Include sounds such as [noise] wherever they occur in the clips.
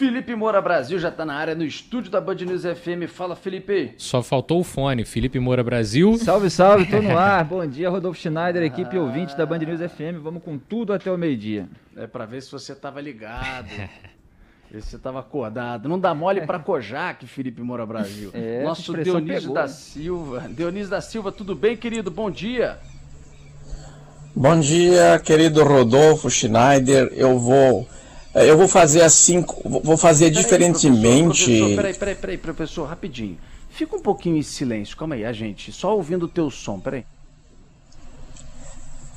Felipe Moura Brasil já está na área no estúdio da Band News FM. Fala, Felipe. Só faltou o fone. Felipe Moura Brasil. Salve, salve, tô no [laughs] ar. Bom dia, Rodolfo Schneider, equipe ah. ouvinte da Band News FM. Vamos com tudo até o meio-dia. É para ver se você tava ligado. [laughs] ver se você tava acordado. Não dá mole para Kojak, Felipe Moura Brasil. É, Nosso Dionísio pegou, da Silva. Dionísio da Silva, tudo bem, querido? Bom dia. Bom dia, querido Rodolfo Schneider. Eu vou eu vou fazer assim, vou fazer peraí, diferentemente. Professor, peraí, peraí, peraí, professor, rapidinho. Fica um pouquinho em silêncio, calma aí, a gente, só ouvindo o teu som, peraí.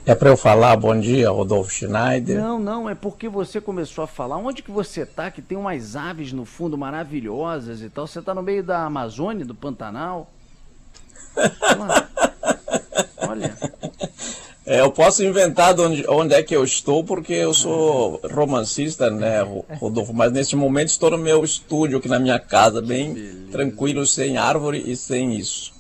É para eu falar bom dia, Rodolfo Schneider? Não, não, é porque você começou a falar. Onde que você tá, que tem umas aves no fundo maravilhosas e tal? Você tá no meio da Amazônia, do Pantanal? [laughs] Olha. É, eu posso inventar onde, onde, é que eu estou, porque eu sou romancista, né, Rodolfo? Mas neste momento estou no meu estúdio aqui na minha casa, bem tranquilo, sem árvore e sem isso.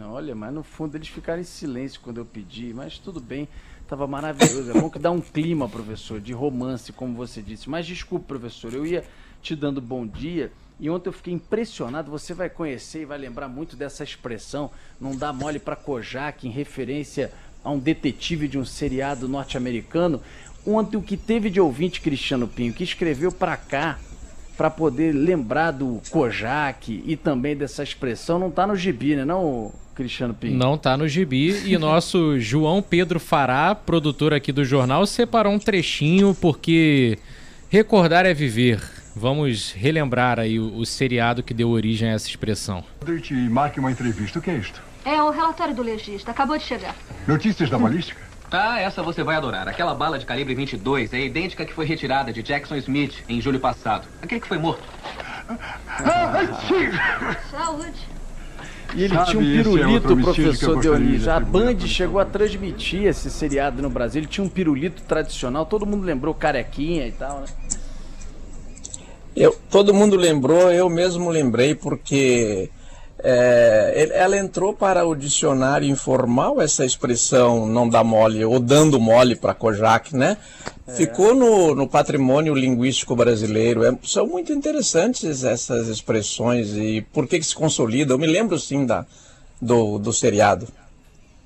Olha, mas no fundo eles ficaram em silêncio quando eu pedi, mas tudo bem, estava maravilhoso. É bom que dá um clima, professor, de romance, como você disse. Mas desculpe, professor, eu ia te dando bom dia. E ontem eu fiquei impressionado, você vai conhecer e vai lembrar muito dessa expressão, não dá mole para Kojak, em referência a um detetive de um seriado norte-americano. Ontem o que teve de ouvinte Cristiano Pinho que escreveu para cá para poder lembrar do Kojak e também dessa expressão não tá no gibi, né, não, Cristiano Pinho? Não tá no gibi e nosso [laughs] João Pedro Fará, produtor aqui do jornal, separou um trechinho porque recordar é viver. Vamos relembrar aí o, o seriado que deu origem a essa expressão. Marque uma entrevista. O que é isto? É o relatório do legista. Acabou de chegar. Notícias da balística? Ah, essa você vai adorar. Aquela bala de calibre 22 é idêntica que foi retirada de Jackson Smith em julho passado. Aquele que foi morto. Saúde. E ele Sabe, tinha um é pirulito, é professor Dionísio. A Band chegou a transmitir esse seriado no Brasil. Ele tinha um pirulito tradicional. Todo mundo lembrou carequinha e tal, né? Eu, todo mundo lembrou, eu mesmo lembrei, porque é, ela entrou para o dicionário informal, essa expressão não dá mole, ou dando mole para Kojak, né? É. Ficou no, no, patrimônio linguístico brasileiro. É, são muito interessantes essas expressões e por que, que se consolida. Eu me lembro sim da, do, do seriado.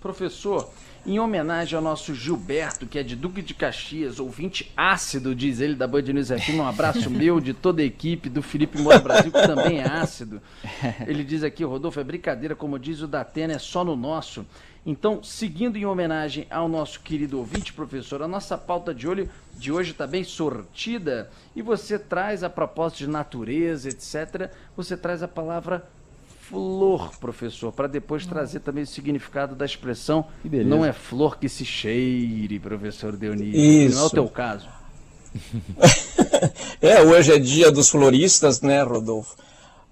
Professor, em homenagem ao nosso Gilberto, que é de Duque de Caxias, ouvinte ácido, diz ele, da Band News FM. Um abraço [laughs] meu, de toda a equipe, do Felipe Moura Brasil, que também é ácido. [laughs] Ele diz aqui, Rodolfo, é brincadeira, como diz o Datena, é só no nosso. Então, seguindo em homenagem ao nosso querido ouvinte, professor, a nossa pauta de olho de hoje está bem sortida e você traz a propósito de natureza, etc., você traz a palavra flor, professor, para depois trazer também o significado da expressão não é flor que se cheire, professor Dionísio. Isso. Não é o teu caso. [laughs] é, hoje é dia dos floristas, né, Rodolfo?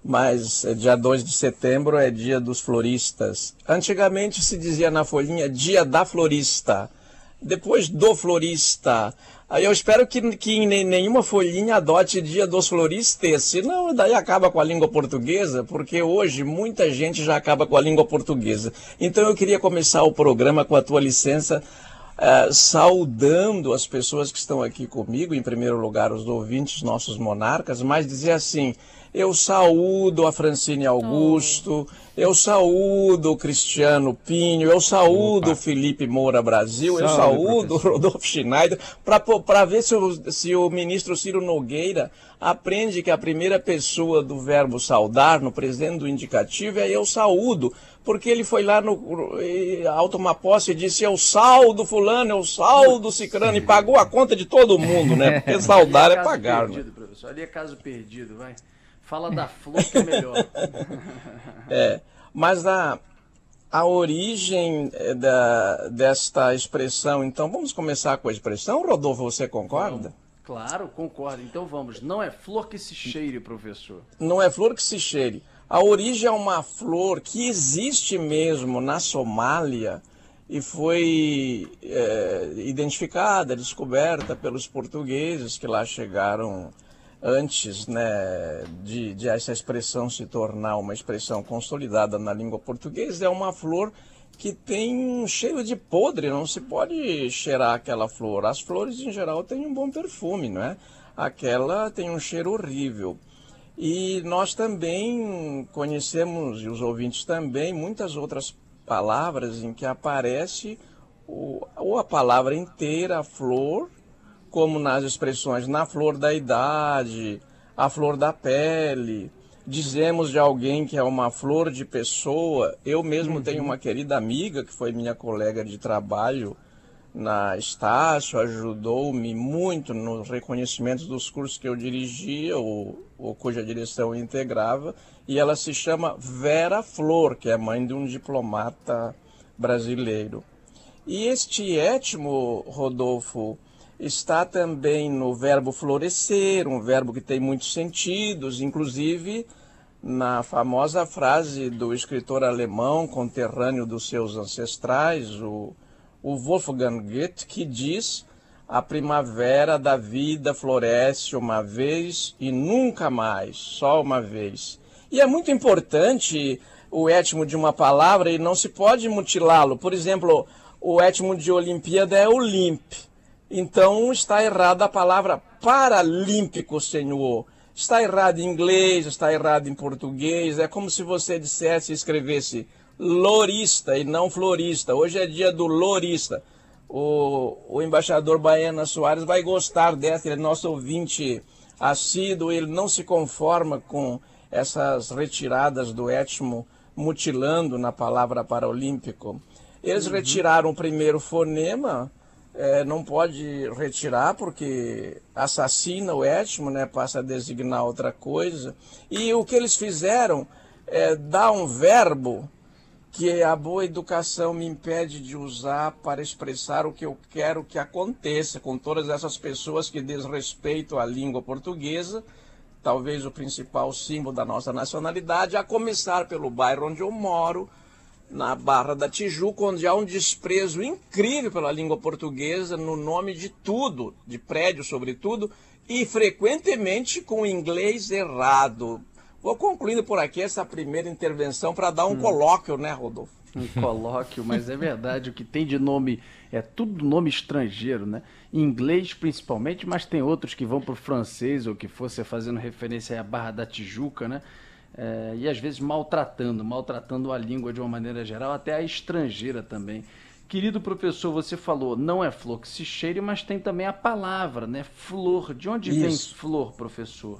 Mas é dia 2 de setembro é dia dos floristas. Antigamente se dizia na folhinha dia da florista, depois do florista, Aí eu espero que, que nenhuma folhinha adote dia dos floristas, senão daí acaba com a língua portuguesa, porque hoje muita gente já acaba com a língua portuguesa. Então eu queria começar o programa com a tua licença, uh, saudando as pessoas que estão aqui comigo, em primeiro lugar os ouvintes, nossos monarcas, mas dizer assim, eu saúdo a Francine Augusto, oh. eu saúdo o Cristiano Pinho, eu saúdo o Felipe Moura Brasil, Salve, eu saúdo o Rodolfo Schneider, para ver se o, se o ministro Ciro Nogueira aprende que a primeira pessoa do verbo saudar, no presente do indicativo, é eu saúdo, porque ele foi lá no ao tomar posse e disse eu saldo fulano, eu saldo cicrano, e pagou a conta de todo mundo, né? [laughs] Porque saudar é, é pagar. Perdido, né? professor. Ali é caso perdido, vai. Fala da flor que é melhor. [laughs] é, mas a, a origem é, da, desta expressão, então, vamos começar com a expressão, Rodolfo, você concorda? claro, concordo. Então vamos. Não é flor que se cheire, professor. Não é flor que se cheire. A origem é uma flor que existe mesmo na Somália e foi é, identificada, descoberta pelos portugueses que lá chegaram antes né, de, de, essa expressão se tornar uma expressão consolidada na língua portuguesa, é uma flor que tem um cheiro de podre, não se pode cheirar aquela flor. As flores, em geral, têm um bom perfume, não é? Aquela tem um cheiro horrível. E nós também conhecemos, e os ouvintes também, muitas outras palavras em que aparece o, ou a palavra inteira, a flor, como nas expressões na flor da idade, a flor da pele. Dizemos de alguém que é uma flor de pessoa. Eu mesmo uhum. tenho uma querida amiga que foi minha colega de trabalho na Estácio, ajudou-me muito nos reconhecimentos dos cursos que eu dirigia, ou, ou cuja direção eu integrava, e ela se chama Vera Flor, que é mãe de um diplomata brasileiro. E este étimo, Rodolfo, está também no verbo florescer, um verbo que tem muitos sentidos, inclusive na famosa frase do escritor alemão conterrâneo dos seus ancestrais, o, o Wolfgang Goethe, que diz: A primavera da vida floresce uma vez e nunca mais, só uma vez. E é muito importante o étimo de uma palavra e não se pode mutilá-lo. Por exemplo, o étimo de Olimpíada é Olimp então está errada a palavra paralímpico, Senhor. Está errado em inglês, está errado em português. É como se você dissesse, escrevesse lorista e não florista. Hoje é dia do lorista. O, o embaixador Baiana Soares vai gostar dessa, ele é nosso ouvinte assíduo, ele não se conforma com essas retiradas do étimo mutilando na palavra paralímpico. Eles uhum. retiraram o primeiro fonema, é, não pode retirar porque assassina o étimo, né, passa a designar outra coisa. E o que eles fizeram é dar um verbo que a boa educação me impede de usar para expressar o que eu quero que aconteça com todas essas pessoas que desrespeitam a língua portuguesa, talvez o principal símbolo da nossa nacionalidade, a começar pelo bairro onde eu moro, na Barra da Tijuca, onde há um desprezo incrível pela língua portuguesa no nome de tudo, de prédio sobretudo, e frequentemente com inglês errado. Vou concluindo por aqui essa primeira intervenção para dar um hum. colóquio, né, Rodolfo? Um colóquio, mas é verdade, o que tem de nome é tudo nome estrangeiro, né? Em inglês principalmente, mas tem outros que vão para o francês ou que fosse fazendo referência à Barra da Tijuca, né? É, e às vezes maltratando, maltratando a língua de uma maneira geral, até a estrangeira também. Querido professor, você falou, não é flor que se cheire, mas tem também a palavra, né? Flor. De onde Isso. vem flor, professor?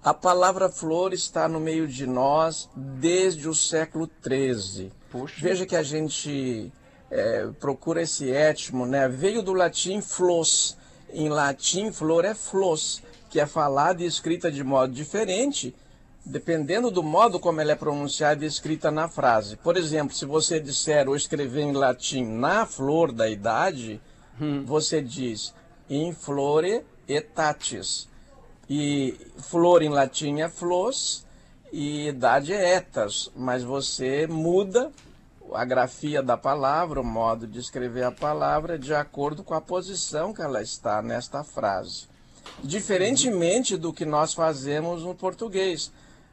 A palavra flor está no meio de nós desde o século XIII. Veja que a gente é, procura esse étimo, né? Veio do latim flos. Em latim, flor é flos, que é falada e escrita de modo diferente dependendo do modo como ela é pronunciada e escrita na frase. Por exemplo, se você disser ou escrever em latim na flor da idade, hum. você diz in flore etatis. E flor em latim é flos e idade é etas, mas você muda a grafia da palavra, o modo de escrever a palavra, de acordo com a posição que ela está nesta frase. Diferentemente do que nós fazemos no português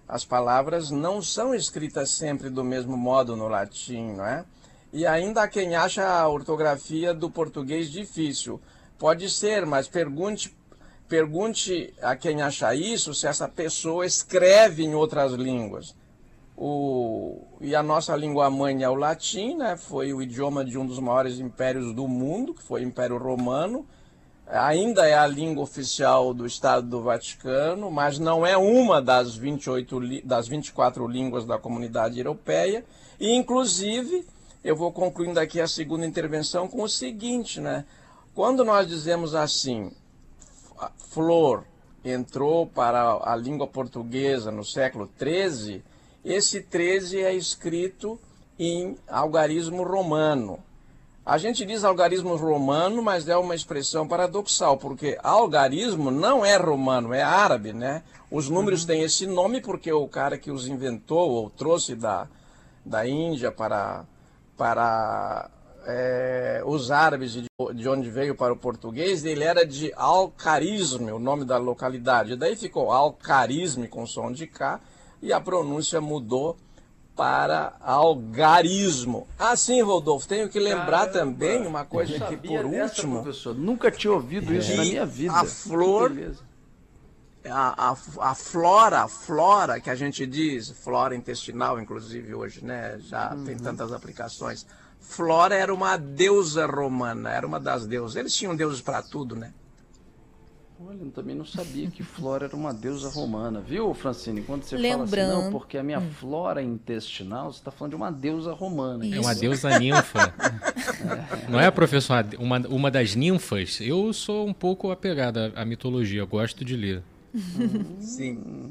as palavras não são escritas sempre do mesmo modo no latim, não é? E ainda há quem acha a ortografia do português difícil. Pode ser, mas pergunte, pergunte a quem acha isso se essa pessoa escreve em outras línguas. O, e a nossa língua mãe é o latim, né? foi o idioma de um dos maiores impérios do mundo, que foi o Império Romano, ainda é a língua oficial do Estado do Vaticano, mas não é uma das, 28, das 24 línguas da comunidade europeia. E, inclusive, eu vou concluindo aqui a segunda intervenção com o seguinte, né? Quando nós dizemos assim, flor entrou para a língua portuguesa no século XIII, esse 13 é escrito em algarismo romano. A gente diz algarismo romano, mas é uma expressão paradoxal, porque algarismo não é romano, é árabe, né? Os números uhum. têm esse nome porque o cara que os inventou ou trouxe da, da Índia para, para é, os árabes de, de onde veio para o português, ele era de Alcarisme, o nome da localidade. Daí ficou Alcarisme com som de K e a pronúncia mudou para algarismo. Assim, Rodolfo, tenho que lembrar Caramba, também uma coisa que por dessa, último, professor. Nunca tinha ouvido isso E na minha vida. a flor- a, a, a flora, a flora que a gente diz, flora intestinal, inclusive hoje, né? Já tem tantas aplicações. Flora era uma deusa romana, era uma das deusas. Eles tinham deuses para tudo, né? Olha, eu também não sabia que Flora era uma deusa romana, viu, Francine? Quando você fala Lembrando- assim, não, porque a minha flora intestinal, você está falando de uma deusa romana. É uma deusa ninfa. Não é, professor? Uma, uma das ninfas? Eu sou um pouco apegado à, mitologia, gosto de ler. Sim.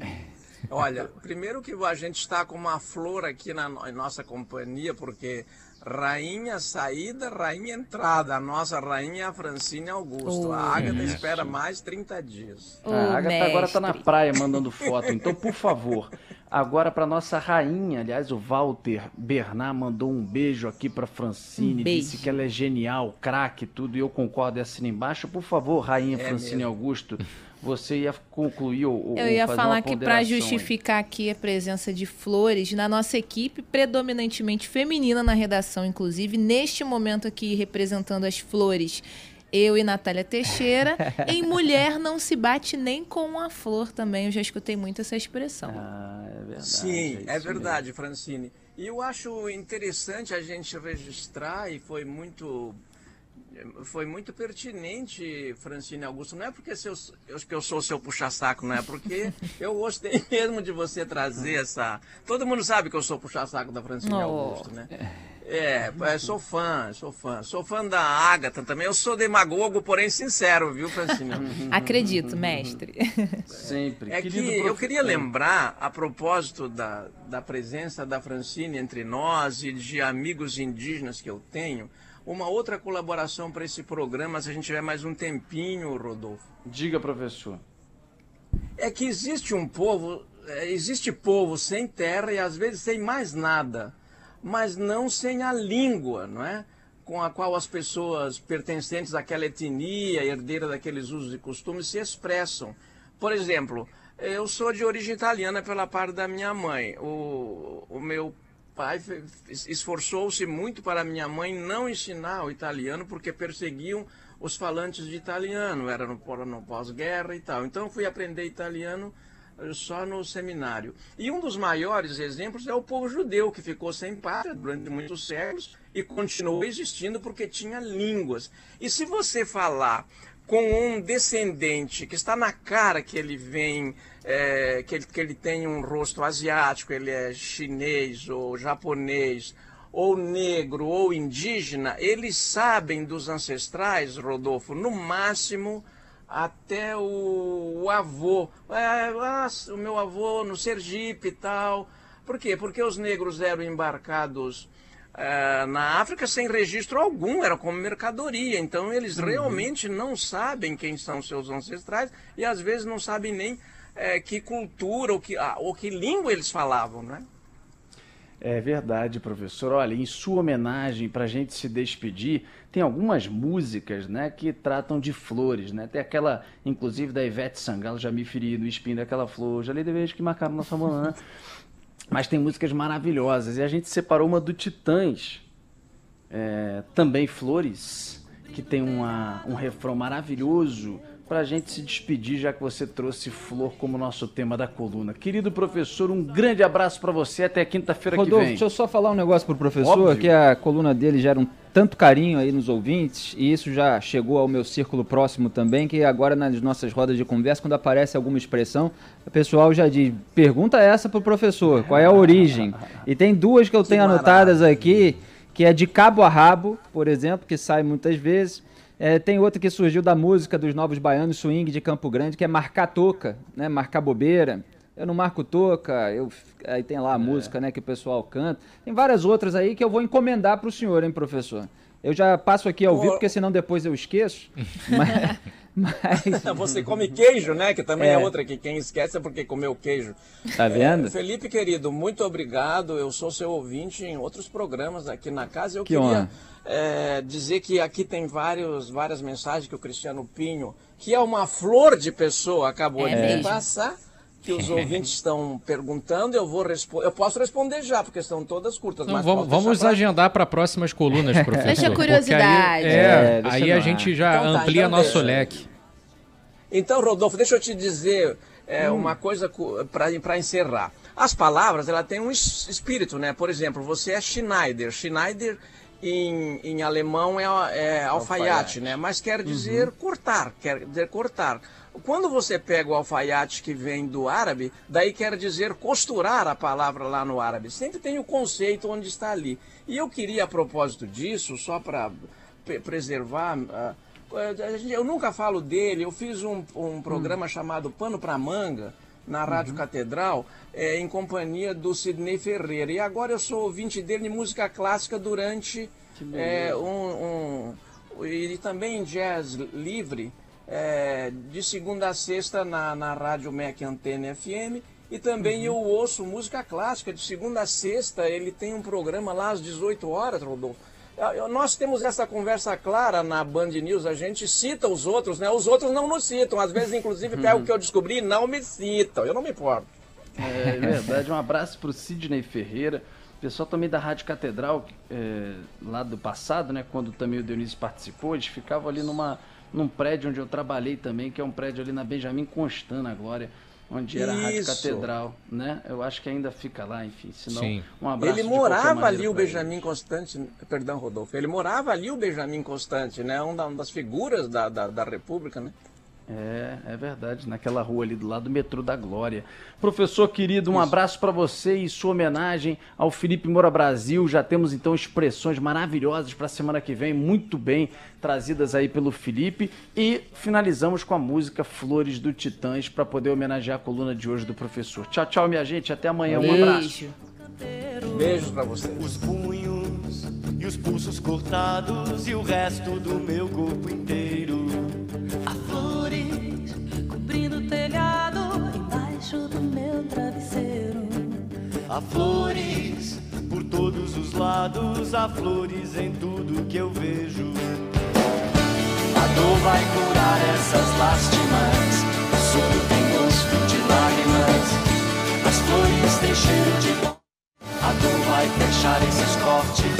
Olha, primeiro que a gente está com uma flor aqui na nossa companhia, porque rainha saída, rainha entrada. A nossa rainha é a Francine Augusto. Oh, a Ágata isso. espera mais 30 dias. Ô, a Agatha agora tá na mestre. praia mandando foto. Então, por favor, agora para nossa rainha, aliás, o Walter Bernard mandou um beijo aqui para Francine, Um disse que ela é genial, craque, tudo, e eu concordo e assino embaixo. Por favor, rainha É Francine mesmo. Augusto, você ia concluir ou Eu ia falar que para justificar aqui a presença de flores na nossa equipe, predominantemente feminina na redação, inclusive, neste momento aqui representando as flores, eu e Natália Teixeira, [laughs] em mulher não se bate nem com a flor também, eu já escutei muito essa expressão. Ah, é verdade. Sim, é isso verdade, Francine. E eu acho interessante a gente registrar, e foi muito foi muito pertinente, Francine Augusto. Não é porque eu, eu, que eu sou seu puxa-saco, não é porque [laughs] eu gostei mesmo de você trazer essa. Todo mundo sabe que eu sou puxa-saco da Francine Oh. Augusto, né? É, é, sou fã, sou fã. Sou fã da Ágata também. Eu sou demagogo, porém sincero, viu, Francine? [laughs] Acredito, mestre. [laughs] Sempre. É que Querido eu prof- queria lembrar, a propósito da, da presença da Francine entre nós e de amigos indígenas que eu tenho, uma outra colaboração para esse programa, se a gente tiver mais um tempinho, Rodolfo. Diga, professor. É que existe um povo, é, existe povo sem terra e às vezes sem mais nada, mas não sem a língua, não é? Com a qual as pessoas pertencentes àquela etnia, herdeira daqueles usos e costumes, se expressam. Por exemplo, eu sou de origem italiana pela parte da minha mãe. O, o meu pai esforçou-se muito para minha mãe não ensinar o italiano porque perseguiam os falantes de italiano, era no, no pós-guerra e tal. Então fui aprender italiano eh, só no seminário. E um dos maiores exemplos é o povo judeu, que ficou sem pátria durante muitos séculos e continuou existindo porque tinha línguas. E se você falar com um descendente que está na cara que ele vem, é, que, ele, que ele tem um rosto asiático, ele é chinês ou japonês, ou negro ou indígena, eles sabem dos ancestrais, Rodolfo, no máximo até o, o avô. É, ah, o meu avô no Sergipe e tal. Por quê? Porque os negros eram embarcados eh, na África sem registro algum, era como mercadoria. Então eles realmente não sabem quem são seus ancestrais e às vezes não sabem nem eh, que cultura ou que, ah, ou que língua eles falavam, né? É verdade, professor. Olha, em sua homenagem, para a gente se despedir, tem algumas músicas né, que tratam de flores. Né? Tem aquela, inclusive, da Ivete Sangalo, já me feri no espinho daquela flor, já li de vez que marcaram nossa manhã. [laughs] Mas tem músicas maravilhosas. E a gente separou uma do Titãs, é, também Flores, que tem uma, um refrão maravilhoso para a gente se despedir, já que você trouxe flor como nosso tema da coluna. Querido professor, um grande abraço para você até quinta-feira que Rodolfo, vem. deixa eu só falar um negócio pro professor, Óbvio. que a coluna dele gera um tanto carinho aí nos ouvintes, e isso já chegou ao meu círculo próximo também, que agora nas nossas rodas de conversa, quando aparece alguma expressão, o pessoal já diz, pergunta essa pro professor, qual é a origem? E tem duas que eu tenho anotadas aqui, que é de cabo a rabo, por exemplo, que sai muitas vezes. É, tem outra que surgiu da música dos Novos Baianos, Swing de Campo Grande, que é marcar toca, né? Marcar bobeira. Eu não marco toca, eu, aí tem lá a música né, que o pessoal canta. Tem várias outras aí que eu vou encomendar para o senhor, hein, professor? Eu já passo aqui ao vivo, porque senão depois eu esqueço. [laughs] mas, Mas... [laughs] Você come queijo, né? Que também é. É. outra que quem esquece é porque comeu queijo. Tá vendo? É, Felipe, querido, muito obrigado. Eu sou seu ouvinte em outros programas aqui na casa. Eu Que queria honra. é, dizer que aqui tem vários, várias mensagens que o Cristiano Pinho, que é uma flor de pessoa, acabou É de me passar. Que os ouvintes [laughs] estão perguntando, eu vou responder. Eu posso responder já, porque são todas curtas. Então, mas vamos vamos pra- agendar para próximas colunas, [laughs] professor. Deixa a curiosidade. Aí, É, é, deixa aí a gente já Então tá, amplia então nosso deixa. leque. Então, Rodolfo, deixa eu te dizer é, Hum. uma coisa para encerrar. As palavras, ela tem um es- espírito, né? Por exemplo, você é Schneider. Schneider em, em alemão é, é alfaiate, Alfaiate. né? Mas quer dizer cortar, quer dizer cortar. Quando você pega o alfaiate que vem do árabe, daí quer dizer costurar a palavra lá no árabe. Sempre tem o conceito onde está ali. E eu queria, a propósito disso, só para preservar. gente- eu nunca falo dele, eu fiz um, um programa chamado Pano para Manga, na Rádio Catedral, eh, em companhia do Sidney Ferreira. E agora eu sou ouvinte dele de música clássica durante eh, um, um- E também jazz livre, eh, de segunda a sexta na, na Rádio MEC Antena FM. E também eu ouço música clássica, de segunda a sexta, ele tem um programa lá às 18 horas, Rodolfo. Eu- Nós temos essa conversa clara na Band News, a gente cita os outros, né? Os outros não nos citam, às vezes, inclusive, pega o que eu descobri e não me citam. Eu não me importo. É verdade, um abraço pro Sidney Ferreira, pessoal também da Rádio Catedral, é, lá do passado, né, quando também o Dionísio participou, eles ficavam ali numa, num prédio onde eu trabalhei também, que é um prédio ali na Benjamin Constant, na Glória, onde era a Rádio Isso. Catedral, né? Eu acho que ainda fica lá, enfim, senão Sim. um abraço Ele morava ali, o Benjamin. Constante, perdão, Rodolfo, ele morava ali, o Benjamin Constante, né? Um da- uma das figuras da, da, da República, né? É, é verdade, naquela rua ali do lado do metrô da Glória. Professor querido, um abraço para você e sua homenagem ao Felipe Moura Brasil. Já temos então expressões maravilhosas para a semana que vem, muito bem trazidas aí pelo Felipe. E finalizamos com a música Flores do Titãs para poder homenagear a coluna de hoje do professor. Tchau, tchau, minha gente. Até amanhã. Um abraço. Beijo. Beijos pra você. Os punhos e os pulsos cortados e o resto do meu corpo inteiro. Há flores por todos os lados, há flores em tudo que eu vejo. A dor vai curar essas lástimas, o soro tem gosto de lágrimas, as flores têm cheiro de. A dor vai fechar esses cortes.